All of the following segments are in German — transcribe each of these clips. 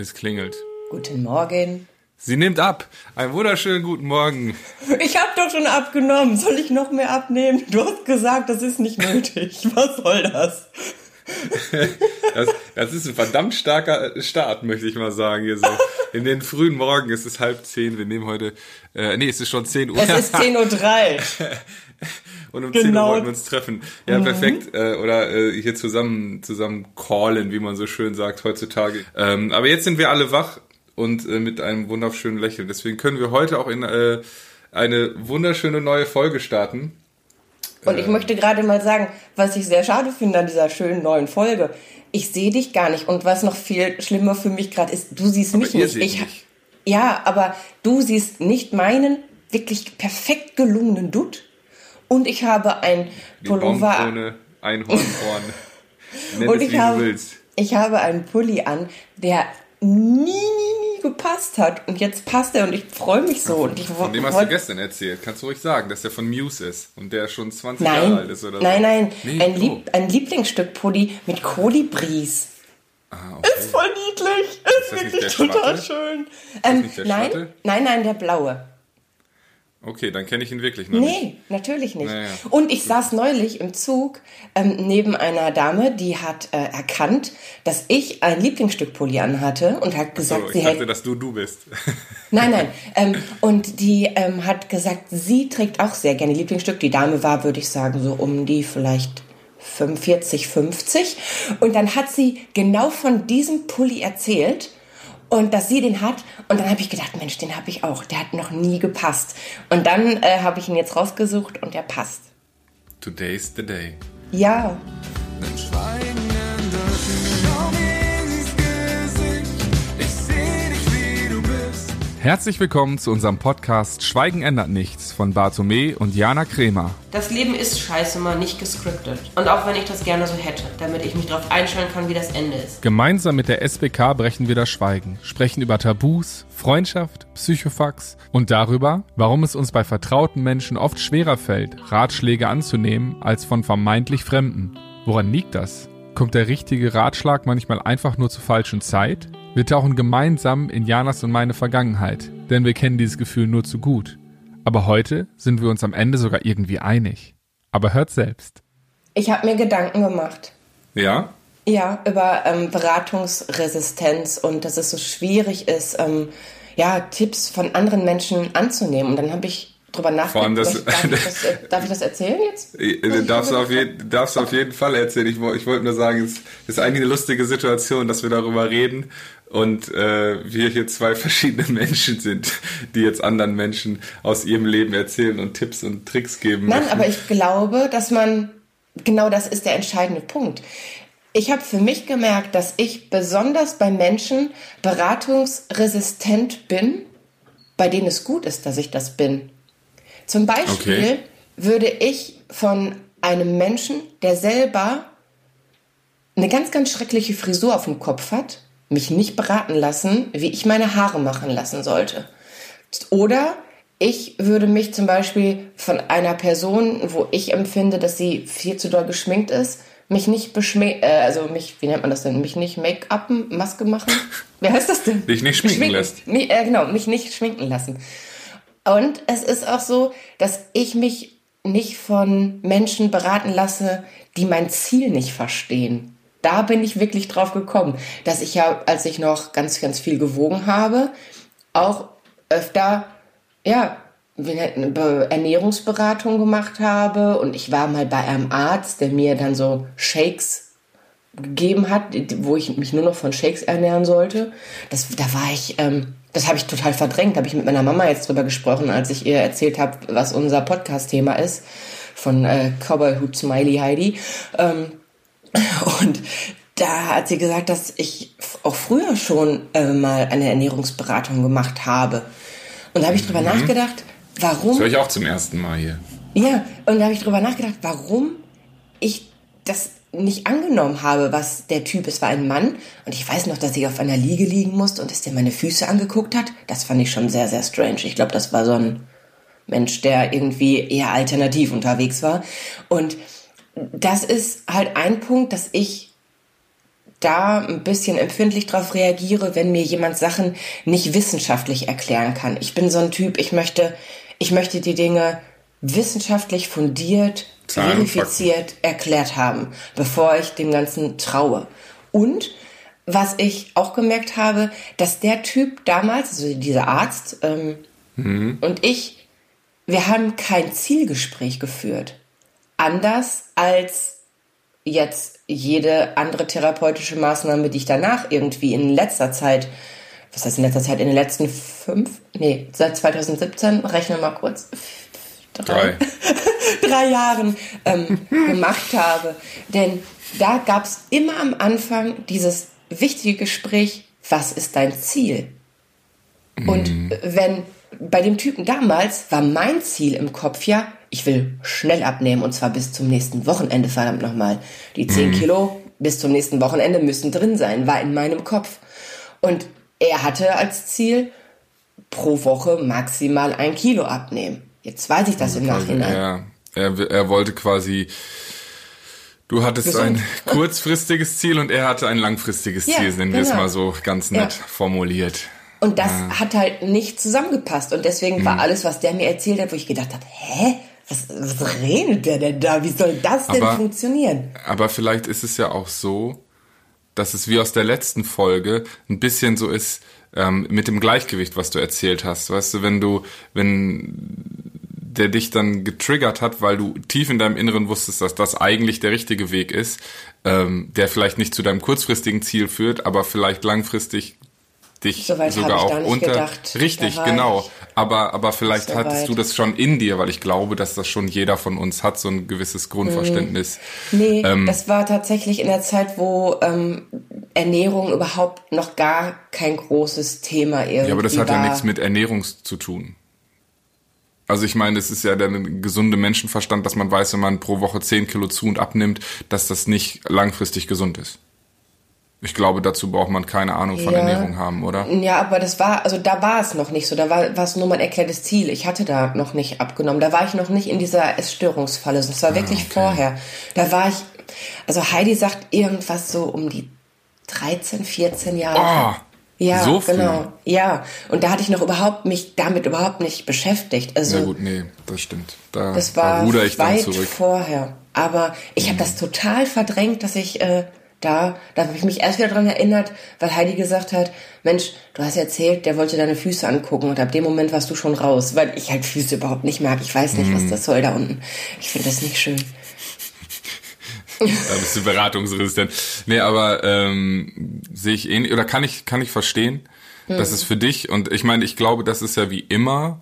Es klingelt. Guten Morgen. Sie nimmt ab. Einen wunderschönen guten Morgen. Ich habe doch schon abgenommen. Soll ich noch mehr abnehmen? Du hast gesagt, das ist nicht nötig. Was soll das? Das, das ist ein verdammt starker Start, möchte ich mal sagen. Hier so. In den frühen Morgen, es ist halb zehn, wir nehmen heute, äh, nee, es ist schon zehn Uhr. Es ist 10.03 Uhr. Und um 10 Uhr Genau. wollten wir uns treffen. Ja, perfekt. Äh, oder äh, hier zusammen, zusammen callen, wie man so schön sagt heutzutage. Ähm, aber jetzt sind wir alle wach und äh, mit einem wunderschönen Lächeln. Deswegen können wir heute auch in äh, eine wunderschöne neue Folge starten. Und ich möchte gerade mal sagen, was ich sehr schade finde an dieser schönen neuen Folge. Ich sehe dich gar nicht. Und was noch viel schlimmer für mich gerade ist, du siehst mich ihr nicht. ich, mich. Ja, aber du siehst nicht meinen wirklich perfekt gelungenen Dutt. Und ich habe ein Pullover. Baumkrone, Einhornhorn. Nenn Und ich habe, willst. ich habe einen Pulli an, der nie, nie, nie gepasst hat. Und jetzt passt er und ich freue mich so. Und ich Von dem hast du gestern erzählt. Kannst du ruhig sagen, dass der von Muse ist und der schon 20 Jahre Nein, alt ist oder nein, so. nein, Nee, ein, oh. Lieb, ein Lieblingsstück Pulli mit Kolibris. Ah, okay. Ist voll niedlich. Ist, nicht wirklich total Schwatte? schön. Ähm, nein, nein, nein, der blaue. Okay, dann kenne ich ihn wirklich noch nicht. Nee, natürlich nicht. Naja. Und ich saß neulich im Zug ähm, neben einer Dame, die hat äh, erkannt, dass ich ein Lieblingsstück Pulli anhatte und hat gesagt, So, sie ich hätte dachte, dass du du bist. Nein, nein. Ähm, und die ähm, hat gesagt, sie trägt auch sehr gerne Lieblingsstück. Die Dame war, würde ich sagen, so um die vielleicht 45, 50. Und dann hat sie genau von diesem Pulli erzählt und dass sie den hat. Und dann habe ich gedacht, Mensch, den habe ich auch. Der hat noch nie gepasst. Und dann äh, habe ich ihn jetzt rausgesucht und der passt. Today's the day. Ja. Herzlich willkommen zu unserem Podcast Schweigen ändert nichts von Bartome und Jana Kremer. Das Leben ist scheiße mal nicht gescriptet. Und auch wenn ich das gerne so hätte, damit ich mich darauf einstellen kann, wie das Ende ist. Gemeinsam mit der SBK brechen wir das Schweigen, sprechen über Tabus, Freundschaft, Psychofax und darüber, warum es uns bei vertrauten Menschen oft schwerer fällt, Ratschläge anzunehmen als von vermeintlich Fremden. Woran liegt das? Kommt der richtige Ratschlag manchmal einfach nur zur falschen Zeit? Wir tauchen gemeinsam in Janas und meine Vergangenheit, denn wir kennen dieses Gefühl nur zu gut. Aber heute sind wir uns am Ende sogar irgendwie einig. Aber hört selbst. Ich habe mir Gedanken gemacht. Ja? Ja, über ähm, Beratungsresistenz und dass es so schwierig ist, ähm, ja, Tipps von anderen Menschen anzunehmen. Und dann habe ich drüber Vor allem nachgedacht. das- darf, ich das, äh, darf ich das erzählen jetzt? Äh, Darfst du, auf jeden, darfst du auf jeden Fall erzählen. Ich, ich wollte nur sagen, es ist eigentlich eine lustige Situation, dass wir darüber reden und äh, wir hier zwei verschiedene Menschen sind, die jetzt anderen Menschen aus ihrem Leben erzählen und Tipps und Tricks geben. Nein, möchten. aber ich glaube, dass man, genau das ist der entscheidende Punkt. Ich habe für mich gemerkt, dass ich besonders bei Menschen beratungsresistent bin, bei denen es gut ist, dass ich das bin. Zum Beispiel Okay. würde ich von einem Menschen, der selber eine ganz, ganz schreckliche Frisur auf dem Kopf hat, mich nicht beraten lassen, wie ich meine Haare machen lassen sollte. Oder ich würde mich zum Beispiel von einer Person, wo ich empfinde, dass sie viel zu doll geschminkt ist, mich nicht beschminken, äh, also mich, wie nennt man das denn, mich nicht Make-upen, Maske machen? Wie heißt das denn? Dich nicht schminken lässt. Mi- äh, genau, mich nicht schminken lassen. Und es ist auch so, dass ich mich nicht von Menschen beraten lasse, die mein Ziel nicht verstehen. Da bin ich wirklich drauf gekommen, dass ich ja, als ich noch ganz, ganz viel gewogen habe, auch öfter, ja, Ernährungsberatung gemacht habe. Und ich war mal bei einem Arzt, der mir dann so Shakes gegeben hat, wo ich mich nur noch von Shakes ernähren sollte. Das, da war ich, ähm, das habe ich total verdrängt. Da habe ich mit meiner Mama jetzt drüber gesprochen, als ich ihr erzählt habe, was unser Podcast-Thema ist. Von äh, Cowboy Hood Smiley Heidi. Ähm, und da hat sie gesagt, dass ich auch früher schon äh, mal eine Ernährungsberatung gemacht habe. Und da habe ich drüber nachgedacht, warum. Das höre ich auch zum ersten Mal hier. Ja, und da habe ich drüber nachgedacht, warum ich das nicht angenommen habe, was der Typ ist. War ein Mann und ich weiß noch, dass ich auf einer Liege liegen musste und dass der meine Füße angeguckt hat. Das fand ich schon sehr, sehr strange. Ich glaube, das war so ein Mensch, der irgendwie eher alternativ unterwegs war. Und das ist halt ein Punkt, dass ich da ein bisschen empfindlich drauf reagiere, wenn mir jemand Sachen nicht wissenschaftlich erklären kann. Ich bin so ein Typ, ich möchte, ich möchte die Dinge wissenschaftlich fundiert, Zahlen, verifiziert erklärt haben, bevor ich dem Ganzen traue. Und was ich auch gemerkt habe, dass der Typ damals, also dieser Arzt ähm, und ich, wir haben kein Zielgespräch geführt. Anders als jetzt jede andere therapeutische Maßnahme, die ich danach irgendwie in letzter Zeit, was heißt in letzter Zeit, in den letzten fünf, nee, seit 2017, rechne mal kurz, Drei. drei Jahren ähm, gemacht habe. Denn da gab es immer am Anfang dieses wichtige Gespräch, was ist dein Ziel? Und wenn bei dem Typen damals war mein Ziel im Kopf ja, ich will schnell abnehmen und zwar bis zum nächsten Wochenende, verdammt nochmal. Die 10 Kilo bis zum nächsten Wochenende müssen drin sein, war in meinem Kopf. Und er hatte als Ziel, pro Woche maximal ein Kilo abnehmen. Jetzt weiß ich das im Nachhinein. Ja, er, er wollte quasi. Du hattest Gesund. ein kurzfristiges Ziel und er hatte ein langfristiges Ja, Ziel, nennen wir es genau. mal so ganz nett Ja. formuliert. Und das hat halt nicht zusammengepasst. Und deswegen Mhm. war alles, was der mir erzählt hat, wo ich gedacht habe, hä? Was, was redet der denn da? Wie soll das denn Aber- funktionieren? Aber vielleicht ist es ja auch so, dass es wie aus der letzten Folge ein bisschen so ist ähm, mit dem Gleichgewicht, was du erzählt hast. Weißt du, wenn du, wenn der dich dann getriggert hat, weil du tief in deinem Inneren wusstest, dass das eigentlich der richtige Weg ist, ähm, der vielleicht nicht zu deinem kurzfristigen Ziel führt, aber vielleicht langfristig dich So sogar auch unter gedacht. richtig war genau ich aber aber vielleicht so hattest weit. du das schon in dir weil ich glaube dass das schon jeder von uns hat so ein gewisses Grundverständnis Nee, Ähm. das war tatsächlich in der Zeit, wo ähm, Ernährung überhaupt noch gar kein großes Thema irgendwie Ja, aber das hat war. ja nichts mit Ernährung zu tun. Also ich meine, es ist ja der gesunde Menschenverstand, dass man weiß, wenn man pro Woche 10 Kilo zu und abnimmt, dass das nicht langfristig gesund ist. Ich glaube, dazu braucht man keine Ahnung von Ja. Ernährung haben, oder? Ja, aber das war, also da war es noch nicht so. Da war war es nur mein erklärtes Ziel. Ich hatte da noch nicht abgenommen. Da war ich noch nicht in dieser Essstörungsfalle. Das war wirklich Ah, okay. vorher. Da war ich, also Heidi sagt irgendwas so um die 13, 14 Jahre. Oh, ja, so genau. Ja, und da hatte ich noch überhaupt mich damit überhaupt nicht beschäftigt. Also Na gut, nee, das stimmt. Da, das da war ruder ich dann weit zurück. vorher. Aber ich habe das total verdrängt, dass ich äh, da, da habe ich mich erst wieder dran erinnert, weil Heidi gesagt hat, Mensch, du hast erzählt, der wollte deine Füße angucken und ab dem Moment warst du schon raus, weil ich halt Füße überhaupt nicht mag. Ich weiß nicht, Mhm. was das soll da unten. Ich finde das nicht schön. Da bist du beratungsresistent. Nee, aber ähm, sehe ich ähnlich, oder kann ich, kann ich verstehen, dass es für dich, und ich meine, ich glaube, das ist ja wie immer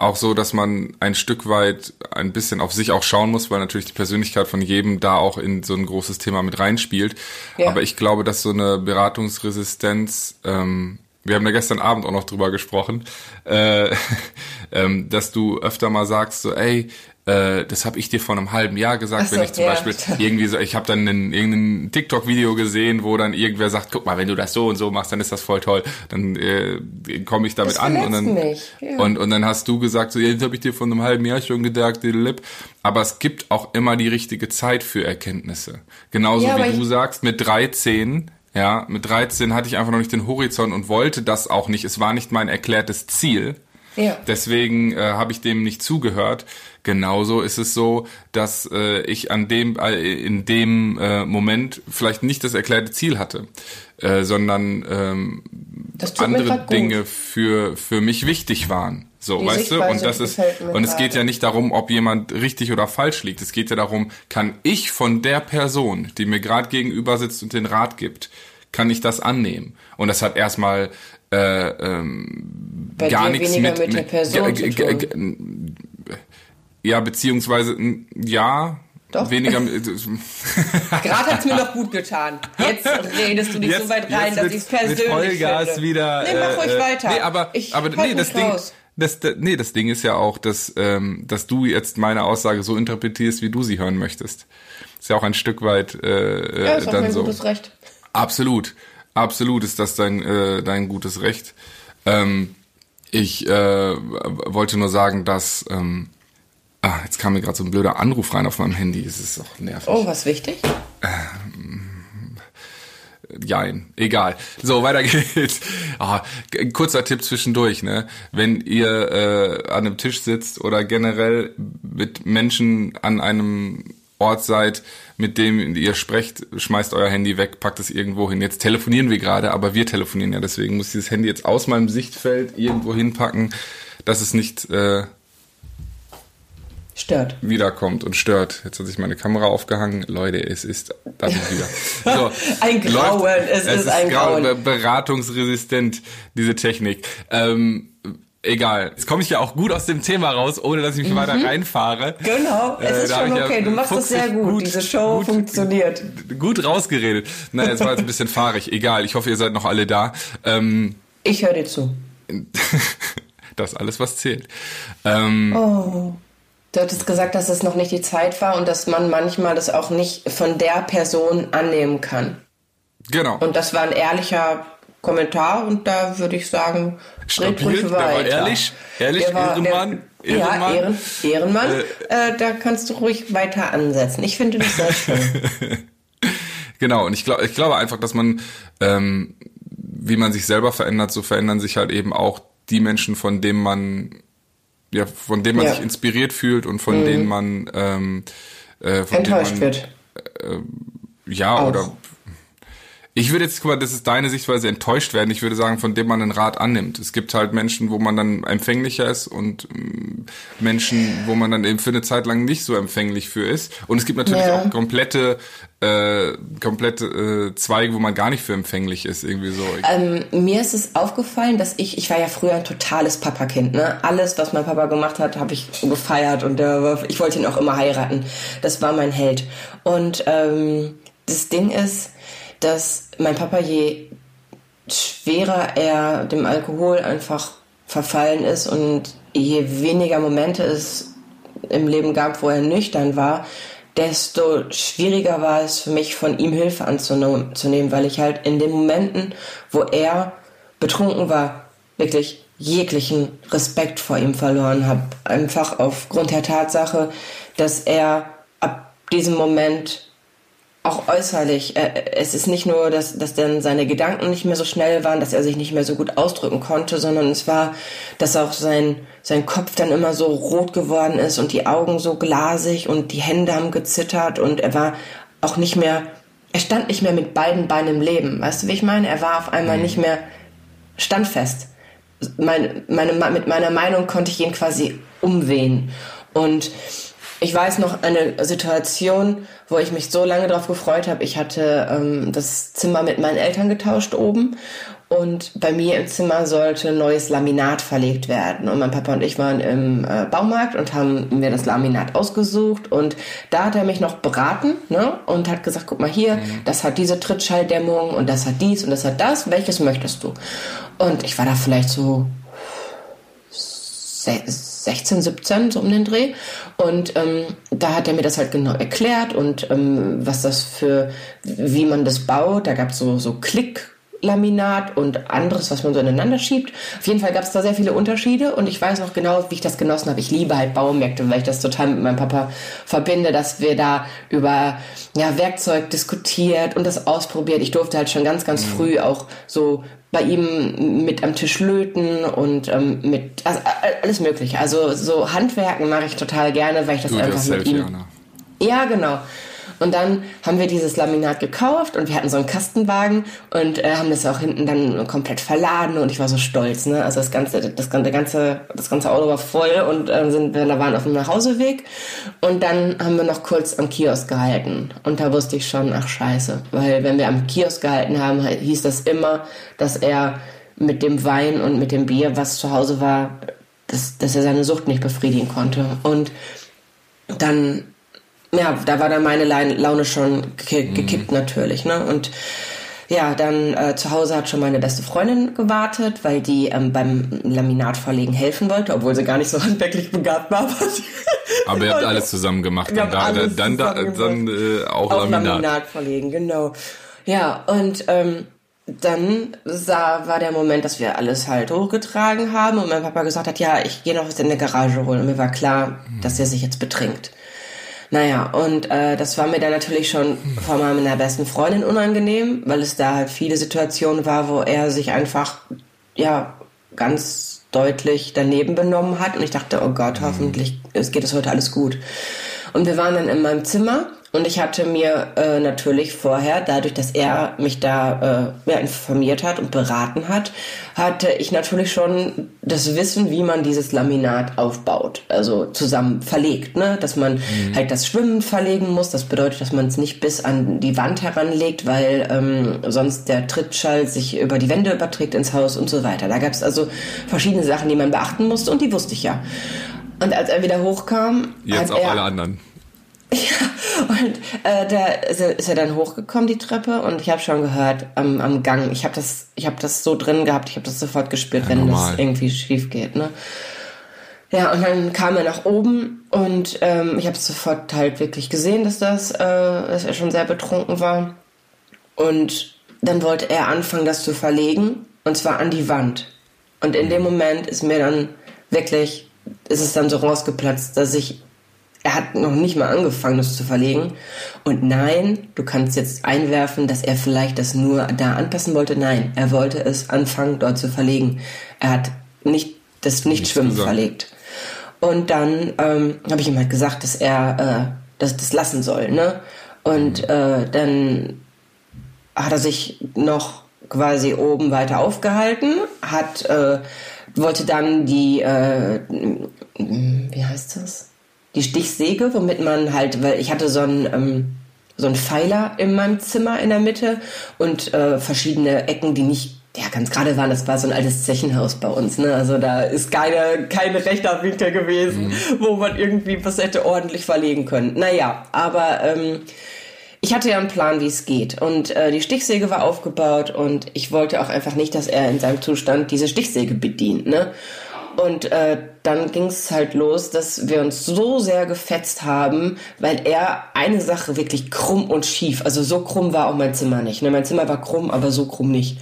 auch so, dass man ein Stück weit ein bisschen auf sich auch schauen muss, weil natürlich die Persönlichkeit von jedem da auch in so ein großes Thema mit reinspielt. Ja. Aber ich glaube, dass so eine Beratungsresistenz, ähm, wir haben da gestern Abend auch noch drüber gesprochen, äh, ähm, dass du öfter mal sagst, so, ey, äh, das habe ich dir vor einem halben Jahr gesagt, so, wenn ich zum ja. Beispiel irgendwie so, ich habe dann einen, irgendein TikTok-Video gesehen, wo dann irgendwer sagt, guck mal, wenn du das so und so machst, dann ist das voll toll. Dann äh, komme ich damit Das an und dann ja. und und dann hast du gesagt, so, das habe ich dir vor einem halben Jahr schon gedacht, Lip. Aber es gibt auch immer die richtige Zeit für Erkenntnisse. Genauso Ja, wie du sagst, mit 13, ja, mit 13 hatte ich einfach noch nicht den Horizont und wollte das auch nicht. Es war nicht mein erklärtes Ziel. Ja. Deswegen äh, habe ich dem nicht zugehört. Genauso ist es so, dass äh, ich an dem äh, in dem äh, Moment vielleicht nicht das erklärte Ziel hatte, äh, sondern ähm, andere. Dinge für für mich wichtig waren. So, Die weißt du? Sichtweise Und das ist und es geht ja nicht darum, ob jemand richtig oder falsch liegt. Es geht ja darum, kann ich von der Person, die mir gerade gegenüber sitzt und den Rat gibt, kann ich das annehmen? Und das hat erstmal äh, ähm, Bei gar nichts mit, mit der Person g- g- g- ja, beziehungsweise ja, Doch. weniger Gerade hat's mir noch gut getan. Jetzt redest du nicht so weit rein, dass ich es persönlich mit Vollgas finde. wieder. Nee, mach ruhig äh, weiter. Nee, aber, Ich aber halt nee, das Ding, raus. das, das, nee, das Ding ist ja auch, dass, ähm, dass du jetzt meine Aussage so interpretierst, wie du sie hören möchtest. Ist ja auch ein Stück weit äh, Ja, äh, ist auch dann mein so. gutes Recht. Absolut, absolut ist das dein äh, dein gutes Recht. Ähm, ich äh, wollte nur sagen, dass ähm, ah, jetzt kam mir gerade so ein blöder Anruf rein auf meinem Handy. Es ist auch nervig. Oh, was wichtig? jein, egal. So, weiter geht's. Oh, kurzer Tipp zwischendurch, ne? Wenn ihr äh, an einem Tisch sitzt oder generell mit Menschen an einem Ort seid, mit dem ihr sprecht, schmeißt euer Handy weg, packt es irgendwo hin. Jetzt telefonieren wir gerade, aber wir telefonieren ja, deswegen muss ich dieses Handy jetzt aus meinem Sichtfeld irgendwo hinpacken, dass es nicht äh, stört. Wiederkommt und stört. Jetzt hat sich meine Kamera aufgehangen. Leute, es ist ist wieder. So, ein Grauen, läuft, es, es, ist, ein Grauen. Grauen. Beratungsresistent, diese Technik. Ähm, egal. Jetzt komme ich ja auch gut aus dem Thema raus, ohne dass ich mich mhm. weiter reinfahre. Genau, es äh, ist schon okay. Ja du machst das sehr gut. gut. Diese Show gut, funktioniert. Gut rausgeredet. Na, es war jetzt ein bisschen fahrig. Egal. Ich hoffe, ihr seid noch alle da. Ähm, ich höre dir zu. das ist alles, was zählt. Ähm, oh. Du hattest gesagt, dass es noch nicht die Zeit war und dass man manchmal das auch nicht von der Person annehmen kann. Genau. Und das war ein ehrlicher Kommentar und da würde ich sagen, Stabil, der war ehrlich, ehrlich, der war, Ehrenmann. Der, Ehrenmann. Ja, Ehren, Ehrenmann. Äh, äh, da kannst du ruhig weiter ansetzen. Ich finde das sehr schön. genau, und ich, glaube, ich glaube einfach, dass man, ähm, wie man sich selber verändert, so verändern sich halt eben auch die Menschen, von denen man, ja, von denen man ja. sich inspiriert fühlt und von mhm. denen man ähm, äh, von enttäuscht man, wird. Äh, ja, auch. oder ich würde jetzt, guck mal, das ist deine Sichtweise, enttäuscht werden. Ich würde sagen, von dem man einen Rat annimmt. Es gibt halt Menschen, wo man dann empfänglicher ist und mm, Menschen, wo man dann eben für eine Zeit lang nicht so empfänglich für ist. Und es gibt natürlich ja. auch komplette, äh, komplette äh, Zweige, wo man gar nicht für empfänglich ist, irgendwie so. Ähm, mir ist es aufgefallen, dass ich, ich war ja früher ein totales Papakind, ne? Alles, was mein Papa gemacht hat, habe ich gefeiert und äh, ich wollte ihn auch immer heiraten. Das war mein Held. Und ähm, das Ding ist, dass mein Papa je schwerer er dem Alkohol einfach verfallen ist und je weniger Momente es im Leben gab, wo er nüchtern war, desto schwieriger war es für mich, von ihm Hilfe anzunehmen, weil ich halt in den Momenten, wo er betrunken war, wirklich jeglichen Respekt vor ihm verloren habe. Einfach aufgrund der Tatsache, dass er ab diesem Moment auch äußerlich. Es ist nicht nur, dass, dass dann seine Gedanken nicht mehr so schnell waren, dass er sich nicht mehr so gut ausdrücken konnte, sondern es war, dass auch sein, sein Kopf dann immer so rot geworden ist und die Augen so glasig und die Hände haben gezittert und er war auch nicht mehr, er stand nicht mehr mit beiden Beinen im Leben. Weißt du, wie ich meine? Er war auf einmal mhm. nicht mehr standfest. Meine, meine, mit meiner Meinung konnte ich ihn quasi umwehen. Und ich weiß noch eine Situation, wo ich mich so lange darauf gefreut habe. Ich hatte ähm, das Zimmer mit meinen Eltern getauscht oben und bei mir im Zimmer sollte neues Laminat verlegt werden. Und mein Papa und ich waren im äh, Baumarkt und haben mir das Laminat ausgesucht. Und da hat er mich noch beraten ne? und hat gesagt, guck mal hier, mhm. das hat diese Trittschalldämmung und das hat dies und das hat das. Welches möchtest du? Und ich war da vielleicht so 16, 17, so um den Dreh. Und ähm, da hat er mir das halt genau erklärt und ähm, was das für, wie man das baut. Da gab es so, so Klick. Laminat und anderes, was man so ineinander schiebt. Auf jeden Fall gab es da sehr viele Unterschiede und ich weiß noch genau, wie ich das genossen habe. Ich liebe halt Baumärkte, weil ich das total mit meinem Papa verbinde, dass wir da über ja, Werkzeug diskutiert und das ausprobiert. Ich durfte halt schon ganz, ganz mhm. früh auch so bei ihm mit am Tisch löten und ähm, mit also alles mögliche. Also so Handwerken mache ich total gerne, weil ich das du einfach mit ihm. Jana. Ja, genau. Und dann haben wir dieses Laminat gekauft und wir hatten so einen Kastenwagen und äh, haben das auch hinten dann komplett verladen und ich war so stolz, ne? Also das ganze, das ganze, das ganze Auto war voll und äh, sind wir waren auf dem Nachhauseweg. Und dann haben wir noch kurz am Kiosk gehalten. Und da wusste ich schon, ach scheiße, weil wenn wir am Kiosk gehalten haben, hieß das immer, dass er mit dem Wein und mit dem Bier, was zu Hause war, dass, dass er seine Sucht nicht befriedigen konnte. Und dann ja, da war dann meine Laune schon gekippt mhm. natürlich, ne? Und ja, dann äh, zu Hause hat schon meine beste Freundin gewartet, weil die ähm, beim Laminatverlegen helfen wollte, obwohl sie gar nicht so handwerklich begabt war. Aber ihr habt alles zusammen gemacht. Wir und da, dann, da, dann äh, auch, auch Laminat. Laminat verlegen, genau. Ja, und ähm, dann sah, war der Moment, dass wir alles halt hochgetragen haben und mein Papa gesagt hat, ja, ich gehe noch was in der Garage holen. Und mir war klar, mhm. dass er sich jetzt betrinkt. Naja, und äh, das war mir dann natürlich schon von meiner besten Freundin unangenehm, weil es da halt viele Situationen war, wo er sich einfach, ja, ganz deutlich daneben benommen hat. Und ich dachte, oh Gott, hoffentlich geht es heute alles gut. Und wir waren dann in meinem Zimmer und ich hatte mir äh, natürlich vorher, dadurch, dass er mich da äh, ja, informiert hat und beraten hat, hatte ich natürlich schon das Wissen, wie man dieses Laminat aufbaut, also zusammen verlegt, ne? Dass man mhm. halt das Schwimmen verlegen muss. Das bedeutet, dass man es nicht bis an die Wand heranlegt, weil ähm, sonst der Trittschall sich über die Wände überträgt ins Haus und so weiter. Da gab es also verschiedene Sachen, die man beachten musste und die wusste ich ja. Und als er wieder hochkam, jetzt auch alle anderen. Ja, und äh, da ist er, ist er dann hochgekommen, die Treppe, und ich habe schon gehört am, am Gang. Ich habe das, ich habe das so drin gehabt, ich habe das sofort gespürt, ja, wenn normal. das irgendwie schief geht. Ne? Ja, und dann kam er nach oben und ähm, ich habe sofort halt wirklich gesehen, dass das, äh, dass er schon sehr betrunken war. Und dann wollte er anfangen, das zu verlegen, und zwar an die Wand. Und in dem Moment ist mir dann wirklich, ist es dann so rausgeplatzt, dass ich er hat noch nicht mal angefangen, das zu verlegen. Und nein, du kannst jetzt einwerfen, dass er vielleicht das nur da anpassen wollte. Nein, er wollte es anfangen, dort zu verlegen. Er hat nicht das Nichtschwimmen verlegt. Und dann ähm, habe ich ihm halt gesagt, dass er äh, das, das lassen soll. Ne? Und mhm. äh, dann hat er sich noch quasi oben weiter aufgehalten, hat äh, wollte dann die äh, wie heißt das? Die Stichsäge, womit man halt, weil ich hatte so einen, ähm, so einen Pfeiler in meinem Zimmer in der Mitte und äh, verschiedene Ecken, die nicht ja, ganz gerade waren, das war so ein altes Zechenhaus bei uns, ne? Also da ist keine, kein rechter Winkel gewesen, mhm. wo man irgendwie was hätte ordentlich verlegen können. Naja, aber ähm, ich hatte ja einen Plan, wie es geht. Und äh, die Stichsäge war aufgebaut und ich wollte auch einfach nicht, dass er in seinem Zustand diese Stichsäge bedient, ne? Und äh, dann ging es halt los, dass wir uns so sehr gefetzt haben, weil er eine Sache wirklich krumm und schief, also so krumm war auch mein Zimmer nicht. Ne? Mein Zimmer war krumm, aber so krumm nicht.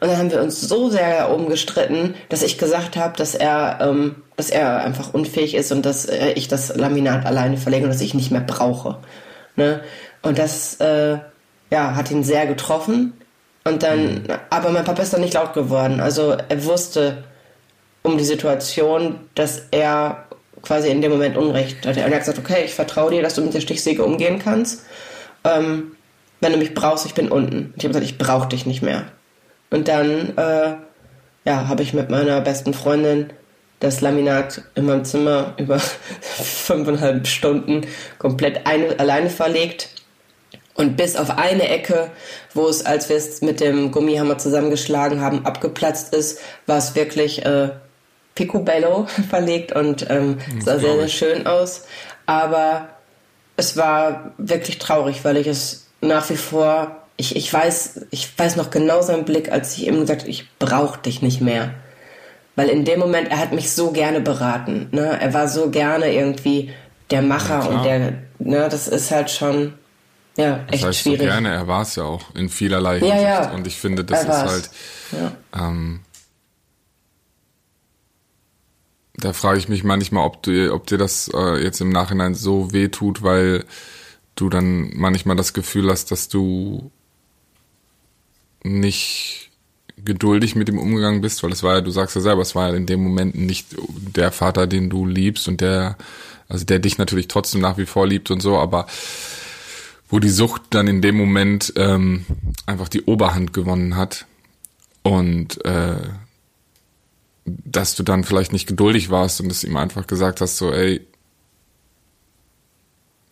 Und dann haben wir uns so sehr darum gestritten, dass ich gesagt habe, dass er, ähm, dass er einfach unfähig ist und dass äh, ich das Laminat alleine verlege und dass ich nicht mehr brauche. Ne? Und das äh, ja, hat ihn sehr getroffen. Und dann, mhm. aber mein Papa ist dann nicht laut geworden. Also er wusste, um die Situation, dass er quasi in dem Moment Unrecht hatte. Er hat gesagt, okay, ich vertraue dir, dass du mit der Stichsäge umgehen kannst. Ähm, wenn du mich brauchst, ich bin unten. Ich habe gesagt, ich brauche dich nicht mehr. Und dann, äh, ja, habe ich mit meiner besten Freundin das Laminat in meinem Zimmer über fünfeinhalb Stunden komplett eine, alleine verlegt. Und bis auf eine Ecke, wo es, als wir es mit dem Gummihammer zusammengeschlagen haben, abgeplatzt ist, war es wirklich äh, Picobello verlegt und ähm, sah sehr, sehr schön aus. Aber es war wirklich traurig, weil ich es nach wie vor, ich, ich weiß, ich weiß noch genau seinen Blick, als ich ihm gesagt habe, ich brauche dich nicht mehr. Weil in dem Moment, er hat mich so gerne beraten. Ne? Er war so gerne irgendwie der Macher ja, und der, ne, das ist halt schon, ja, echt das heißt schwierig. So gerne, er war es ja auch in vielerlei Hinsicht. Ja, ja. Und ich finde, das ist halt, ja. ähm, da frage ich mich manchmal, ob du, ob dir das äh, jetzt im Nachhinein so weh tut, weil du dann manchmal das Gefühl hast, dass du nicht geduldig mit ihm umgegangen bist, weil es war ja, du sagst ja selber, es war ja in dem Moment nicht der Vater, den du liebst und der, also der dich natürlich trotzdem nach wie vor liebt und so, aber wo die Sucht dann in dem Moment ähm, einfach die Oberhand gewonnen hat und äh, dass du dann vielleicht nicht geduldig warst und es ihm einfach gesagt hast, so, ey,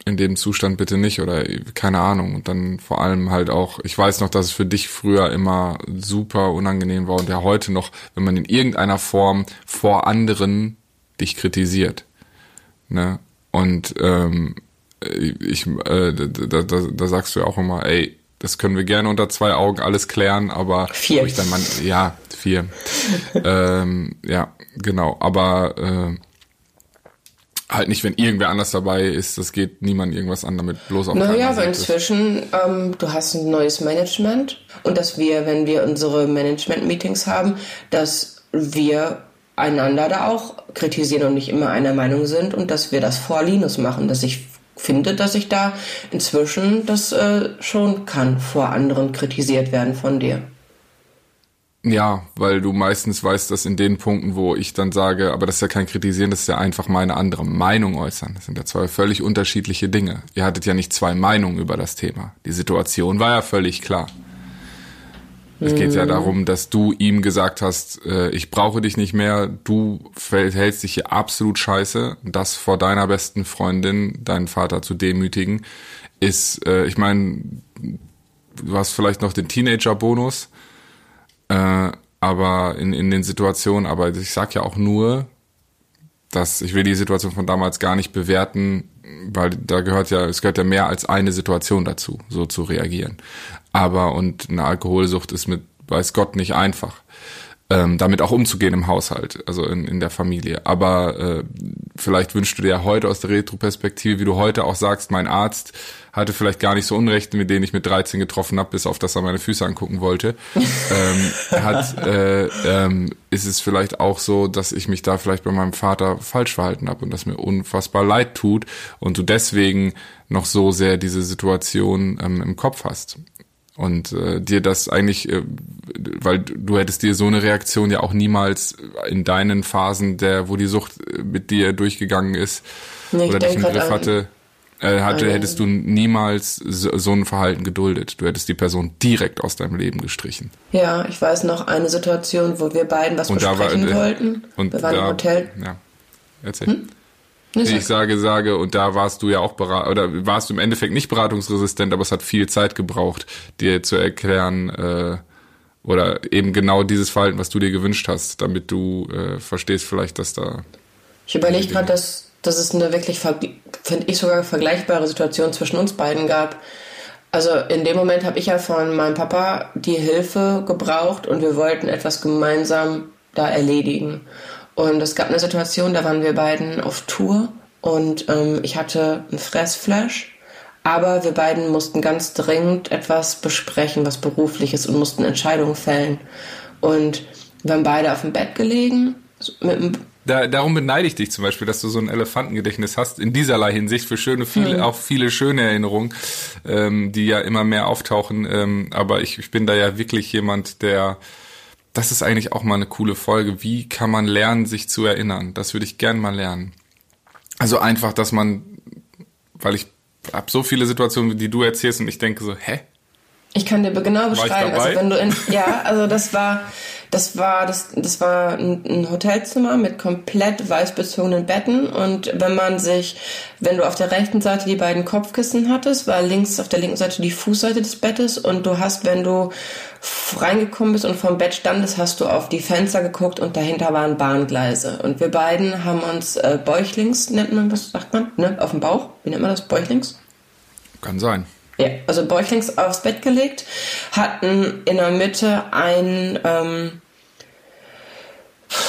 in dem Zustand bitte nicht oder keine Ahnung. Und dann vor allem halt auch, ich weiß noch, dass es für dich früher immer super unangenehm war und ja heute noch, wenn man in irgendeiner Form vor anderen dich kritisiert. Ne? Und ähm, ich, äh, da, da, da sagst du ja auch immer, ey, das können wir gerne unter zwei Augen alles klären, aber vier. ich dann mal, ja, vier. ähm, ja, genau. Aber äh, halt nicht, wenn irgendwer anders dabei ist. Das geht niemand irgendwas an, damit bloß auf Naja, aber inzwischen, ähm, du hast ein neues Management und dass wir, wenn wir unsere Management-Meetings haben, dass wir einander da auch kritisieren und nicht immer einer Meinung sind und dass wir das vor Linus machen, dass ich finde, dass ich da inzwischen das äh, schon kann, vor anderen kritisiert werden von dir. Ja, weil du meistens weißt, dass in den Punkten, wo ich dann sage, aber das ist ja kein Kritisieren, das ist ja einfach meine andere Meinung äußern. Das sind ja zwei völlig unterschiedliche Dinge. Ihr hattet ja nicht zwei Meinungen über das Thema. Die Situation war ja völlig klar. Es geht ja mhm. darum, dass du ihm gesagt hast, äh, ich brauche dich nicht mehr, du hältst dich hier absolut scheiße. Das vor deiner besten Freundin, deinen Vater zu demütigen, ist, äh, ich meine, du hast vielleicht noch den Teenager-Bonus, äh, aber in, in den Situationen, aber ich sag ja auch nur, dass ich will die Situation von damals gar nicht bewerten, weil da gehört ja, es gehört ja mehr als eine Situation dazu, so zu reagieren. Aber und eine Alkoholsucht ist mit weiß Gott nicht einfach ähm, damit auch umzugehen im Haushalt, also in, in der Familie. Aber äh, vielleicht wünschst du dir ja heute aus der Retro-Perspektive, wie du heute auch sagst, mein Arzt hatte vielleicht gar nicht so Unrecht, mit denen ich mit 13 getroffen habe, bis auf dass er meine Füße angucken wollte. ähm, hat, äh, ähm, ist es vielleicht auch so, dass ich mich da vielleicht bei meinem Vater falsch verhalten habe und das mir unfassbar leid tut und du deswegen noch so sehr diese Situation ähm, im Kopf hast und äh, dir das eigentlich, äh, weil du hättest dir so eine Reaktion ja auch niemals in deinen Phasen, der wo die Sucht äh, mit dir durchgegangen ist nee, oder dich im Griff hatte, äh, hatte, hättest du niemals so, so, ein Verhalten geduldet. Du hättest die Person direkt aus deinem Leben gestrichen. Ja, ich weiß noch eine Situation, wo wir beiden was und besprechen war, äh, wollten. Und wir waren da, im Hotel. Ja, erzähl. Hm? Ich sage, sage, und da warst du ja auch berat oder warst du im Endeffekt nicht beratungsresistent, aber es hat viel Zeit gebraucht, dir zu erklären, äh, oder eben genau dieses Verhalten, was du dir gewünscht hast, damit du äh, verstehst vielleicht, dass da. Ich überlege gerade, dass, dass es eine wirklich, finde ich sogar vergleichbare Situation zwischen uns beiden gab. Also in dem Moment habe ich ja von meinem Papa die Hilfe gebraucht und wir wollten etwas gemeinsam da erledigen. Und es gab eine Situation, da waren wir beiden auf Tour und ähm, ich hatte einen Fressflash, aber wir beiden mussten ganz dringend etwas besprechen, was berufliches und mussten Entscheidungen fällen. Und wir haben beide auf dem Bett gelegen. Da, darum beneide ich dich zum Beispiel, dass du so ein Elefantengedächtnis hast, in dieserlei Hinsicht für schöne, viele, mhm. auch viele schöne Erinnerungen, ähm, die ja immer mehr auftauchen. Ähm, aber ich, ich bin da ja wirklich jemand, der das ist eigentlich auch mal eine coole Folge. Wie kann man lernen, sich zu erinnern? Das würde ich gern mal lernen. Also einfach, dass man, weil ich habe so viele Situationen, die du erzählst und ich denke so, hä? Ich kann dir genau beschreiben. Also wenn du in, ja, also das war, das war, das, das war ein Hotelzimmer mit komplett weißbezogenen Betten. Und wenn man sich, wenn du auf der rechten Seite die beiden Kopfkissen hattest, war links auf der linken Seite die Fußseite des Bettes. Und du hast, wenn du reingekommen bist und vom Bett standest, hast du auf die Fenster geguckt und dahinter waren Bahngleise. Und wir beiden haben uns äh, bäuchlings, nennt man, was sagt man, ne, auf dem Bauch, wie nennt man das, bäuchlings? Kann sein. Ja, also bäuchlings aufs Bett gelegt, hatten in der Mitte ein, ähm,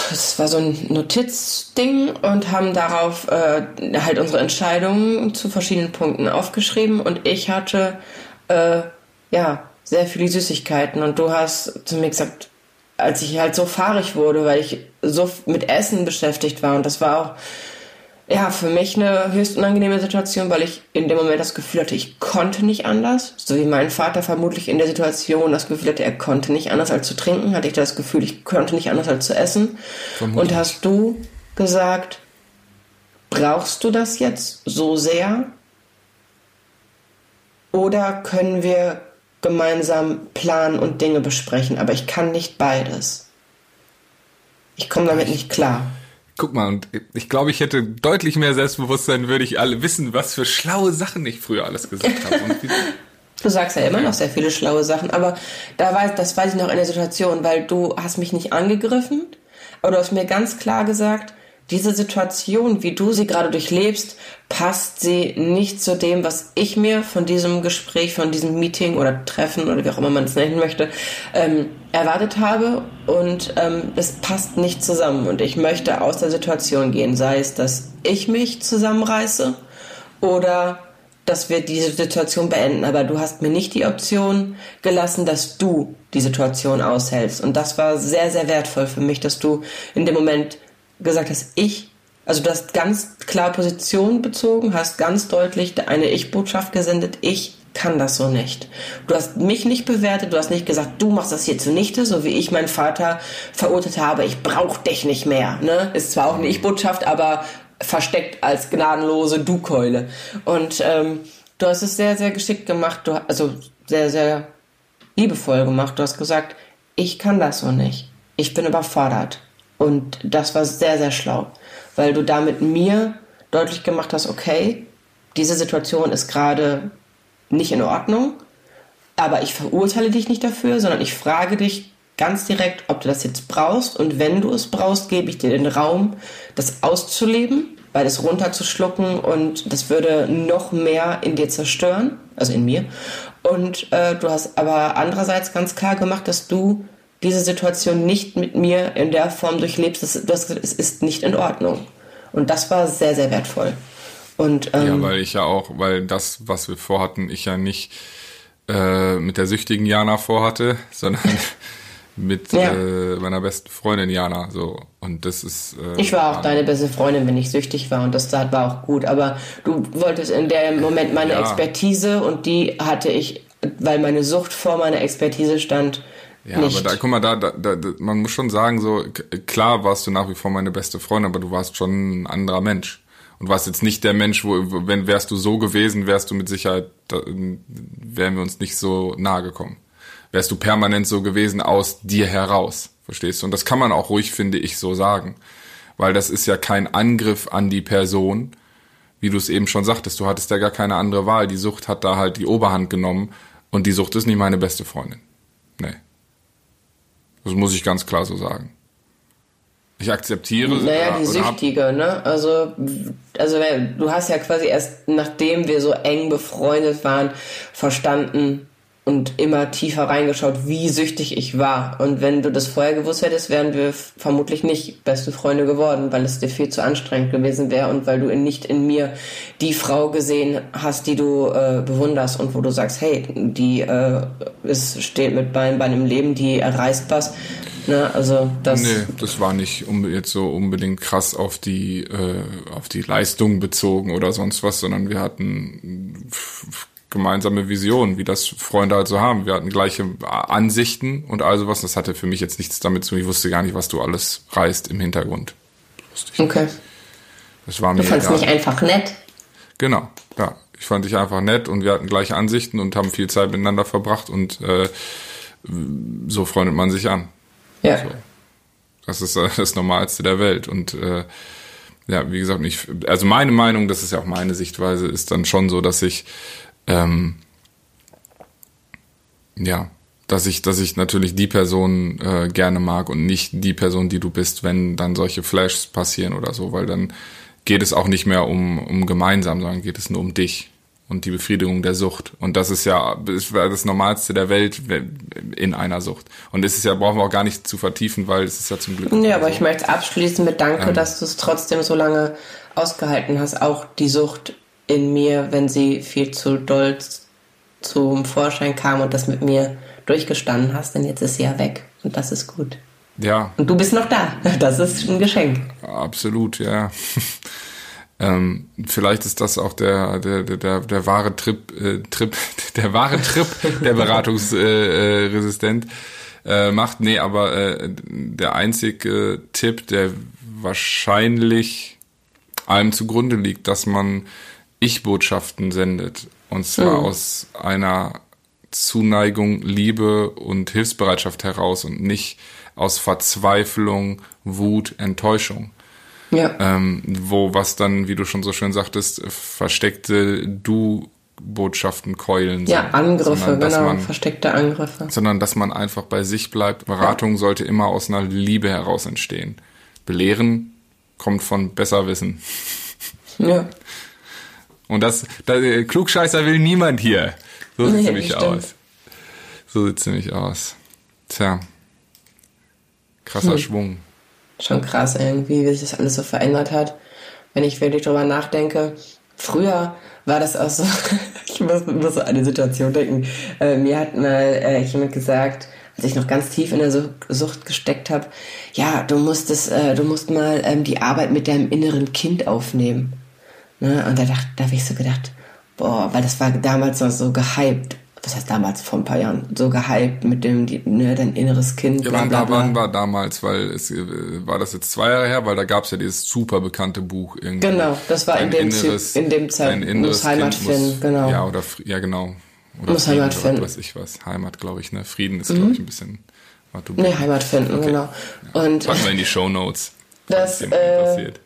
das war so ein Notizding und haben darauf äh, halt unsere Entscheidungen zu verschiedenen Punkten aufgeschrieben und ich hatte, äh, ja, sehr viele Süßigkeiten und du hast zu mir gesagt, als ich halt so fahrig wurde, weil ich so mit Essen beschäftigt war und das war auch ja, für mich eine höchst unangenehme Situation, weil ich in dem Moment das Gefühl hatte, ich konnte nicht anders. So wie mein Vater vermutlich in der Situation das Gefühl hatte, er konnte nicht anders als zu trinken, hatte ich das Gefühl, ich konnte nicht anders als zu essen. Vermutlich. Und hast du gesagt, brauchst du das jetzt so sehr? Oder können wir gemeinsam planen und Dinge besprechen? Aber ich kann nicht beides. Ich komme damit nicht klar. Guck mal, und ich glaube, ich hätte deutlich mehr Selbstbewusstsein, würde ich alle wissen, was für schlaue Sachen ich früher alles gesagt habe. du sagst ja immer noch sehr viele schlaue Sachen, aber da war, das weiß ich noch in der Situation, weil du hast mich nicht angegriffen, aber du hast mir ganz klar gesagt, diese Situation, wie du sie gerade durchlebst, passt sie nicht zu dem, was ich mir von diesem Gespräch, von diesem Meeting oder Treffen oder wie auch immer man es nennen möchte, ähm, erwartet habe. Und ähm, es passt nicht zusammen. Und ich möchte aus der Situation gehen, sei es, dass ich mich zusammenreiße oder dass wir diese Situation beenden. Aber du hast mir nicht die Option gelassen, dass du die Situation aushältst. Und das war sehr, sehr wertvoll für mich, dass du in dem Moment gesagt hast, ich Also du hast ganz klar Position bezogen, hast ganz deutlich eine Ich-Botschaft gesendet. Ich kann das so nicht. Du hast mich nicht bewertet, du hast nicht gesagt, du machst das hier zunichte, so wie ich meinen Vater verurteilt habe, ich brauch dich nicht mehr. Ne? Ist zwar auch eine Ich-Botschaft, aber versteckt als gnadenlose Du-Keule. Und ähm, du hast es sehr, sehr geschickt gemacht, du, also sehr, sehr liebevoll gemacht. Du hast gesagt, ich kann das so nicht. Ich bin überfordert. Und das war sehr, sehr schlau, weil du damit mir deutlich gemacht hast, okay, diese Situation ist gerade nicht in Ordnung, aber ich verurteile dich nicht dafür, sondern ich frage dich ganz direkt, ob du das jetzt brauchst und wenn du es brauchst, gebe ich dir den Raum, das auszuleben, weil es runterzuschlucken und das würde noch mehr in dir zerstören, also in mir. Und äh, du hast aber andererseits ganz klar gemacht, dass du diese Situation nicht mit mir in der Form durchlebst. Das, das, ist nicht in Ordnung. Und das war sehr, sehr wertvoll. Und, ähm, ja, weil ich ja auch, weil das, was wir vorhatten, ich ja nicht äh, mit der süchtigen Jana vorhatte, sondern mit ja. äh, meiner besten Freundin Jana. So. Und das ist. Äh, ich war auch deine beste Freundin, wenn ich süchtig war und das war auch gut. Aber du wolltest in dem Moment meine ja. Expertise und die hatte ich, weil meine Sucht vor meiner Expertise stand. Ja, nicht. aber da, guck mal, da, da, da, man muss schon sagen, so, klar warst du nach wie vor meine beste Freundin, aber du warst schon ein anderer Mensch und warst jetzt nicht der Mensch, wo, wenn wärst du so gewesen, wärst du mit Sicherheit, da, wären wir uns nicht so nahe gekommen. Wärst du permanent so gewesen aus dir heraus, verstehst du? Und das kann man auch ruhig, finde ich, so sagen. Weil das ist ja kein Angriff an die Person, wie du es eben schon sagtest, du hattest ja gar keine andere Wahl. Die Sucht hat da halt die Oberhand genommen und die Sucht ist nicht meine beste Freundin. Nee. Das muss ich ganz klar so sagen. Ich akzeptiere. Naja, die Süchtige, ne? Also, also du hast ja quasi erst, nachdem wir so eng befreundet waren, verstanden und immer tiefer reingeschaut, wie süchtig ich war. Und wenn du das vorher gewusst hättest, wären wir vermutlich nicht beste Freunde geworden, weil es dir viel zu anstrengend gewesen wäre und weil du nicht in mir die Frau gesehen hast, die du äh, bewunderst und wo du sagst, hey, die äh, ist, steht mit Beinen bei einem Leben, die erreißt was Ne? Also das nee, das war nicht jetzt so unbedingt krass auf die, äh, auf die Leistung bezogen oder sonst was, sondern wir hatten gemeinsame Visionen, wie das Freunde halt so haben. Wir hatten gleiche Ansichten und all sowas. Das hatte für mich jetzt nichts damit zu tun. Ich wusste gar nicht, was du alles reißt im Hintergrund. Okay. Das war mir du fandest egal. mich einfach nett. Genau, ja. Ich fand dich einfach nett und wir hatten gleiche Ansichten und haben viel Zeit miteinander verbracht und äh, so freundet man sich an. Ja. So. Das ist äh, das Normalste der Welt. Und äh, ja, wie gesagt, ich, also meine Meinung, das ist ja auch meine Sichtweise, ist dann schon so, dass ich ähm, ja, dass ich, dass ich natürlich die Person äh, gerne mag und nicht die Person, die du bist, wenn dann solche Flashs passieren oder so, weil dann geht es auch nicht mehr um, um gemeinsam, sondern geht es nur um dich und die Befriedigung der Sucht. Und das ist ja das Normalste der Welt in einer Sucht. Und das ist ja, brauchen wir auch gar nicht zu vertiefen, weil es ist ja zum Glück. Ja, aber so. ich möchte abschließen mit Danke, ähm, dass du es trotzdem so lange ausgehalten hast. Auch die Sucht in mir, wenn sie viel zu doll zum Vorschein kam und das mit mir durchgestanden hast, denn jetzt ist sie ja weg. Und das ist gut. Ja. Und du bist noch da. Das ist ein Geschenk. Absolut, ja. Ähm, vielleicht ist das auch der, der, der, der, wahre Trip, äh, Trip, der wahre Trip der Beratungsresistent äh, äh, macht. Nee, aber äh, der einzige Tipp, der wahrscheinlich allem zugrunde liegt, dass man Ich-Botschaften sendet. Und zwar mhm. aus einer Zuneigung, Liebe und Hilfsbereitschaft heraus und nicht aus Verzweiflung, Wut, Enttäuschung. Ja. Ähm, wo was dann, wie du schon so schön sagtest, versteckte Du Botschaften keulen sind. Ja, Angriffe, genau, man, versteckte Angriffe. Sondern dass man einfach bei sich bleibt. Beratung ja. sollte immer aus einer Liebe heraus entstehen. Belehren kommt von Besserwissen. Ja. Und das, das Klugscheißer will niemand hier. So sieht nee, nämlich aus. So sieht es nämlich aus. Tja. Krasser hm. Schwung schon krass irgendwie, wie sich das alles so verändert hat. Wenn ich wirklich drüber nachdenke, früher war das auch so, ich muss, muss so an die Situation denken, äh, mir hat mal äh, jemand gesagt, als ich noch ganz tief in der Sucht gesteckt habe, ja, du musst es, äh, du musst mal ähm, die Arbeit mit deinem inneren Kind aufnehmen. Ne? Und da, dachte, da habe ich so gedacht, boah, weil das war damals noch so gehypt. Das heißt damals vor ein paar Jahren so gehypt mit dem die, ne, dein inneres Kind. Ja, wann, wann war damals, weil es äh, war das jetzt zwei Jahre her, weil da gab es ja dieses super bekannte Buch irgendwie. Genau, das war in dem, inneres, in dem Zeit muss Heimat kind finden, muss, genau. Ja, oder ja genau. Oder muss Frieden, Heimat finden. Oder weiß ich was. Heimat, glaube ich, ne? Frieden ist, mhm. glaube ich, ein bisschen. Warte, nee, Heimat finden, okay. genau. Und Packen wir in die Show Notes. Das, äh, passiert.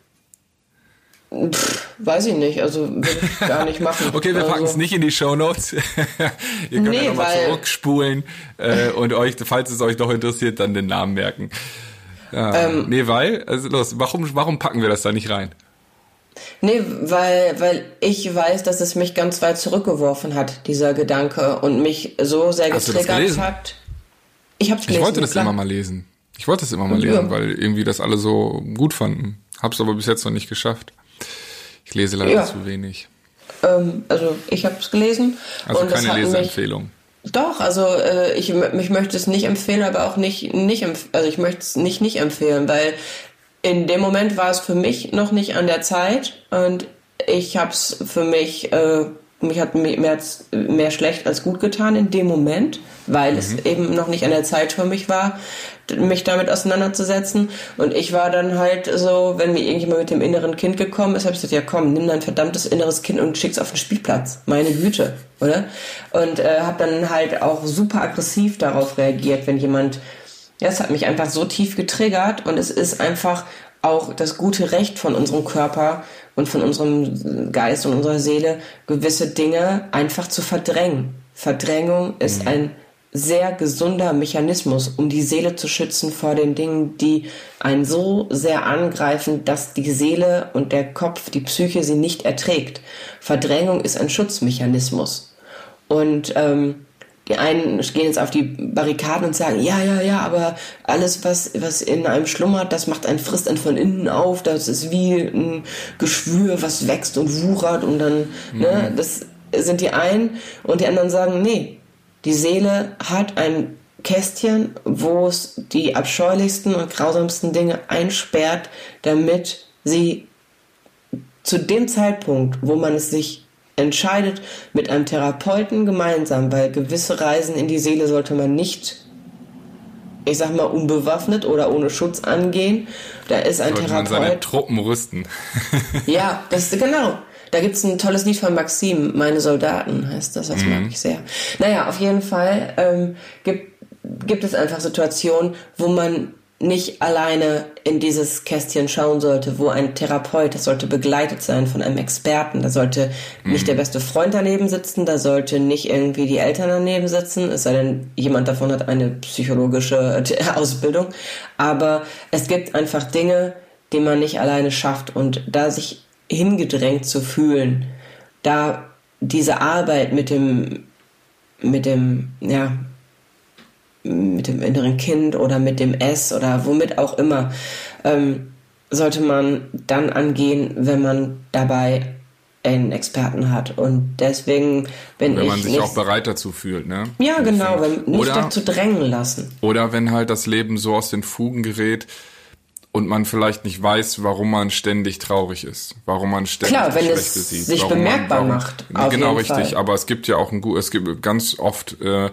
Pff, weiß ich nicht, also würde ich gar nicht machen. okay, wir packen es also, nicht in die Show Notes. Ihr könnt nee, ja nochmal zurückspulen äh, und euch, falls es euch doch interessiert, dann den Namen merken. Ja, ähm, nee, weil, also los, warum, warum packen wir das da nicht rein? Nee, weil, weil ich weiß, dass es mich ganz weit zurückgeworfen hat, dieser Gedanke, und mich so sehr getriggert hat. Ich hab's gelesen. Ich wollte das klar. immer mal lesen. Ich wollte das immer mal lesen, ja. weil irgendwie das alle so gut fanden. Hab's aber bis jetzt noch nicht geschafft. Ich lese leider ja. zu wenig. Ähm, also ich habe es gelesen. Also keine Leseempfehlung. Doch, also äh, ich, ich möchte es nicht empfehlen, aber auch nicht, nicht also ich möchte es nicht nicht empfehlen, weil in dem Moment war es für mich noch nicht an der Zeit und ich habe es für mich, äh, mich hat mehr, mehr schlecht als gut getan in dem Moment, weil mhm. es eben noch nicht an der Zeit für mich war, mich damit auseinanderzusetzen. Und ich war dann halt so, wenn mir irgendjemand mit dem inneren Kind gekommen ist, habe ich gesagt, ja komm, nimm dein verdammtes inneres Kind und schick's auf den Spielplatz. Meine Güte, oder? Und äh, habe dann halt auch super aggressiv darauf reagiert, wenn jemand, ja, es hat mich einfach so tief getriggert und es ist einfach auch das gute Recht von unserem Körper und von unserem Geist und unserer Seele, gewisse Dinge einfach zu verdrängen. Verdrängung ist mhm. ein sehr gesunder Mechanismus, um die Seele zu schützen vor den Dingen, die einen so sehr angreifen, dass die Seele und der Kopf, die Psyche sie nicht erträgt. Verdrängung ist ein Schutzmechanismus. Und ähm, die einen gehen jetzt auf die Barrikaden und sagen, ja, ja, ja, aber alles, was, was in einem schlummert, das macht einen, frisst einen von innen auf, das ist wie ein Geschwür, was wächst und wuchert und dann, mhm. ne, das sind die einen und die anderen sagen, nee, die Seele hat ein Kästchen, wo es die abscheulichsten und grausamsten Dinge einsperrt, damit sie zu dem Zeitpunkt, wo man es sich entscheidet, mit einem Therapeuten gemeinsam, weil gewisse Reisen in die Seele sollte man nicht, ich sag mal, unbewaffnet oder ohne Schutz angehen. Da ist ein sollte Therapeut. Man seine Truppen rüsten. ja, das ist genau. Da gibt es ein tolles Lied von Maxim, Meine Soldaten heißt das, das mhm. mag ich sehr. Naja, auf jeden Fall ähm, gibt, gibt es einfach Situationen, wo man nicht alleine in dieses Kästchen schauen sollte, wo ein Therapeut, das sollte begleitet sein von einem Experten, da sollte mhm. nicht der beste Freund daneben sitzen, da sollte nicht irgendwie die Eltern daneben sitzen, es sei denn, jemand davon hat eine psychologische Ausbildung, aber es gibt einfach Dinge, die man nicht alleine schafft und da sich hingedrängt zu fühlen, da diese Arbeit mit dem, mit dem, ja, mit dem inneren Kind oder mit dem S oder womit auch immer, ähm, sollte man dann angehen, wenn man dabei einen Experten hat. Und deswegen bin ich. Wenn man sich nicht, auch bereit dazu fühlt, ne? Ja, genau, wenn, nicht oder, dazu drängen lassen. Oder wenn halt das Leben so aus den Fugen gerät, und man vielleicht nicht weiß, warum man ständig traurig ist, warum man ständig Klar, wenn es sieht, sich bemerkbar man, warum, macht. genau richtig, Fall. aber es gibt ja auch ein gut, es gibt ganz oft äh,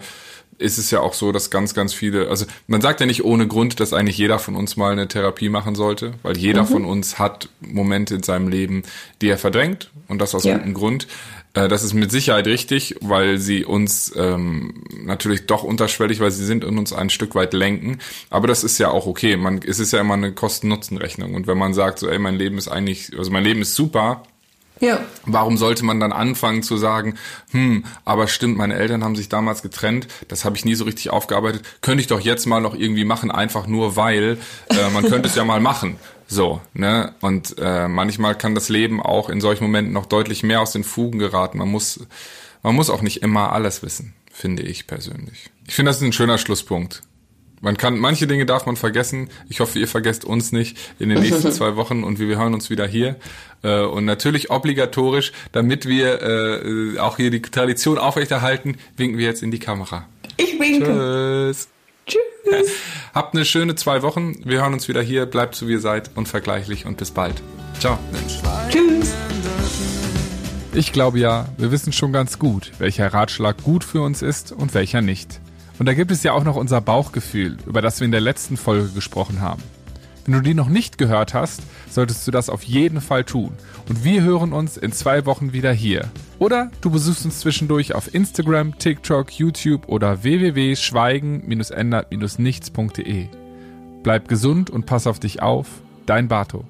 ist es ja auch so, dass ganz, ganz viele, also man sagt ja nicht ohne Grund, dass eigentlich jeder von uns mal eine Therapie machen sollte, weil jeder mhm. von uns hat Momente in seinem Leben, die er verdrängt und das aus ja. irgendeinem Grund. Äh, das ist mit Sicherheit richtig, weil sie uns ähm, natürlich doch unterschwellig, weil sie sind in uns ein Stück weit lenken. Aber das ist ja auch okay. Man, es ist ja immer eine Kosten-Nutzen-Rechnung. Und wenn man sagt, so, ey, mein Leben ist eigentlich, also mein Leben ist super, ja. Warum sollte man dann anfangen zu sagen, hm, aber stimmt, meine Eltern haben sich damals getrennt, das habe ich nie so richtig aufgearbeitet, könnte ich doch jetzt mal noch irgendwie machen, einfach nur weil, äh, man könnte es ja mal machen. So, ne? Und äh, manchmal kann das Leben auch in solchen Momenten noch deutlich mehr aus den Fugen geraten. Man muss, man muss auch nicht immer alles wissen, finde ich persönlich. Ich finde, das ist ein schöner Schlusspunkt. Man kann, manche Dinge darf man vergessen. Ich hoffe, ihr vergesst uns nicht in den nächsten zwei Wochen und wir hören uns wieder hier. Äh, und natürlich obligatorisch, damit wir äh, auch hier die Tradition aufrechterhalten, winken wir jetzt in die Kamera. Ich winke. Tschüss. Tschüss. Habt eine schöne zwei Wochen. Wir hören uns wieder hier. Bleibt so wie ihr seid. Unvergleichlich und bis bald. Ciao. Tschüss. Ich glaube ja, wir wissen schon ganz gut, welcher Ratschlag gut für uns ist und welcher nicht. Und da gibt es ja auch noch unser Bauchgefühl, über das wir in der letzten Folge gesprochen haben. Wenn du die noch nicht gehört hast, solltest du das auf jeden Fall tun. Und wir hören uns in zwei Wochen wieder hier. Oder du besuchst uns zwischendurch auf Instagram, TikTok, YouTube oder www.schweigen-ändert-nichts.de. Bleib gesund und pass auf dich auf. Dein Bato.